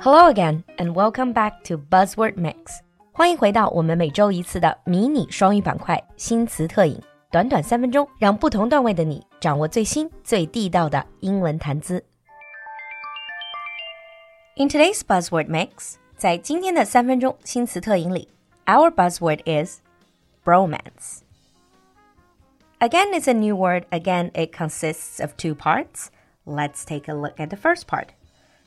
Hello again, and welcome back to Buzzword Mix. 欢迎回到我们每周一次的迷你双语板块新词特饮，短短三分钟，让不同段位的你掌握最新最地道的英文谈资。In today's Buzzword Mix，在今天的三分钟新词特饮里，our buzzword is bromance. Again, it's a new word. Again, it consists of two parts. Let's take a look at the first part.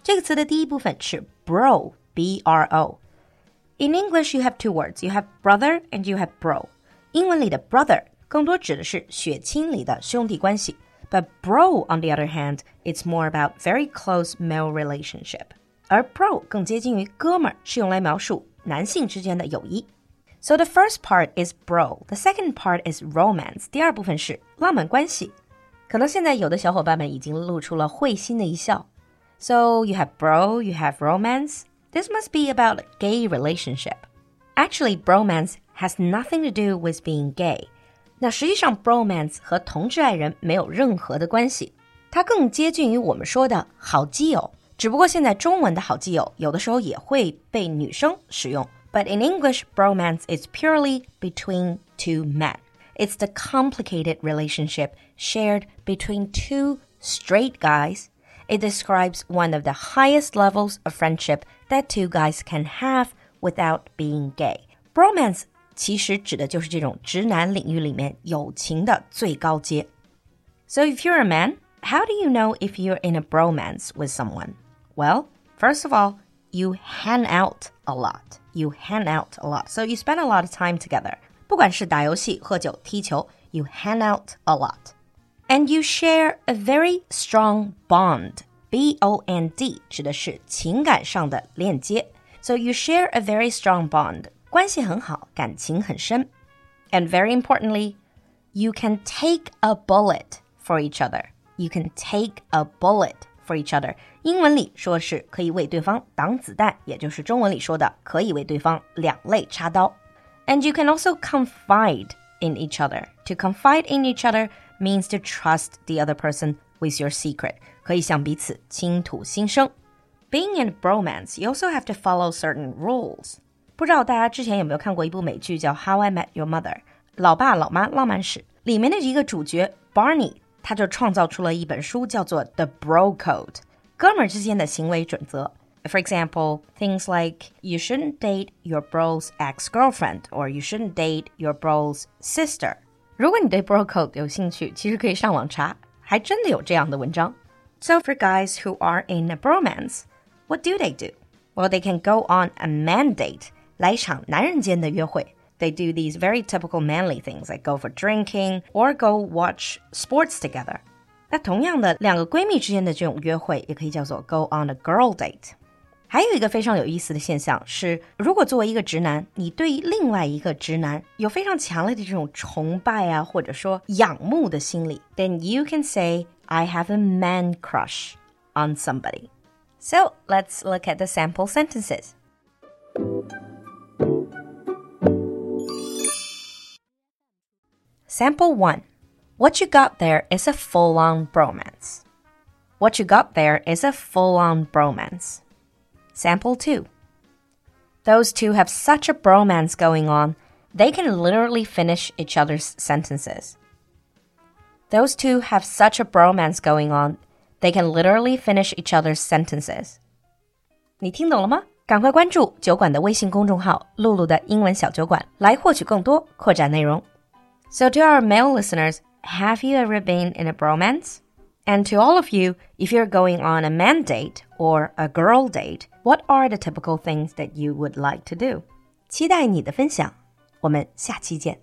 这个词的第一部分是 bro，b r o。In English, you have two words. You have brother and you have bro. 英文里的 brother 更多指的是血亲里的兄弟关系，but bro on the other hand, it's more about very close male relationship. 而 bro 更接近于哥们儿，是用来描述男性之间的友谊。So the first part is bro, the second part is romance. 第二部分是浪漫关系。可能现在有的小伙伴们已经露出了会心的一笑。 So you have bro, you have romance. This must be about a gay relationship. Actually, bromance has nothing to do with being gay. 那实际上，bromance 和同志爱人没有任何的关系，它更接近于我们说的好基友。只不过现在中文的好基友有的时候也会被女生使用。but in English, bromance is purely between two men. It's the complicated relationship shared between two straight guys. It describes one of the highest levels of friendship that two guys can have without being gay. Bromance 其实指的就是这种直男领域里面友情的最高阶。So if you're a man, how do you know if you're in a bromance with someone? Well, first of all, you hang out a lot you hang out a lot. So you spend a lot of time together. 不管是打游戏、喝酒、踢球, you hang out a lot. And you share a very strong bond. B O N D 指的是情感上的链接。So you share a very strong bond. 关系很好，感情很深。And very importantly, you can take a bullet for each other. You can take a bullet for each other。英文里说是可以为对方挡子弹，也就是中文里说的可以为对方两肋插刀。And you can also confide in each other. To confide in each other means to trust the other person with your secret. 可以向彼此倾吐心声。Being in a bromance, you also have to follow certain rules. 不知道大家之前有没有看过一部美剧叫《How I Met Your Mother》，老爸老妈浪漫史里面的一个主角 Barney 他就创造出了一本书，叫做《The Bro Code》，哥们儿之间的行为准则。 For example, things like you shouldn't date your bro's ex-girlfriend or you shouldn't date your bro's sister. 如果你对 Bro Code 有兴趣，其实可以上网查，还真的有这样的文章。So for guys who are in a bromance, what do they do? Well, they can go on a man date，来一场男人间的约会。they do these very typical manly things like go for drinking or go watch sports together. 那同样的，两个闺蜜之间的这种约会也可以叫做 go on a girl date。 还有一个非常有意思的现象是，如果作为一个直男，你对另外一个直男有非常强烈的这种崇拜啊，或者说仰慕的心理，then you can say I have a man crush on somebody. So let's look at the sample sentences. Sample 1. What you got there is a full on bromance. What you got there is a full on bromance. Sample 2. Those two have such a bromance going on, they can literally finish each other's sentences. Those two have such a bromance going on, they can literally finish each other's sentences. 你听懂了吗？赶快关注酒馆的微信公众号“露露的英文小酒馆”，来获取更多扩展内容。so, to our male listeners, have you ever been in a bromance? And to all of you, if you're going on a man date or a girl date, what are the typical things that you would like to do? 期待你的分享，我们下期见。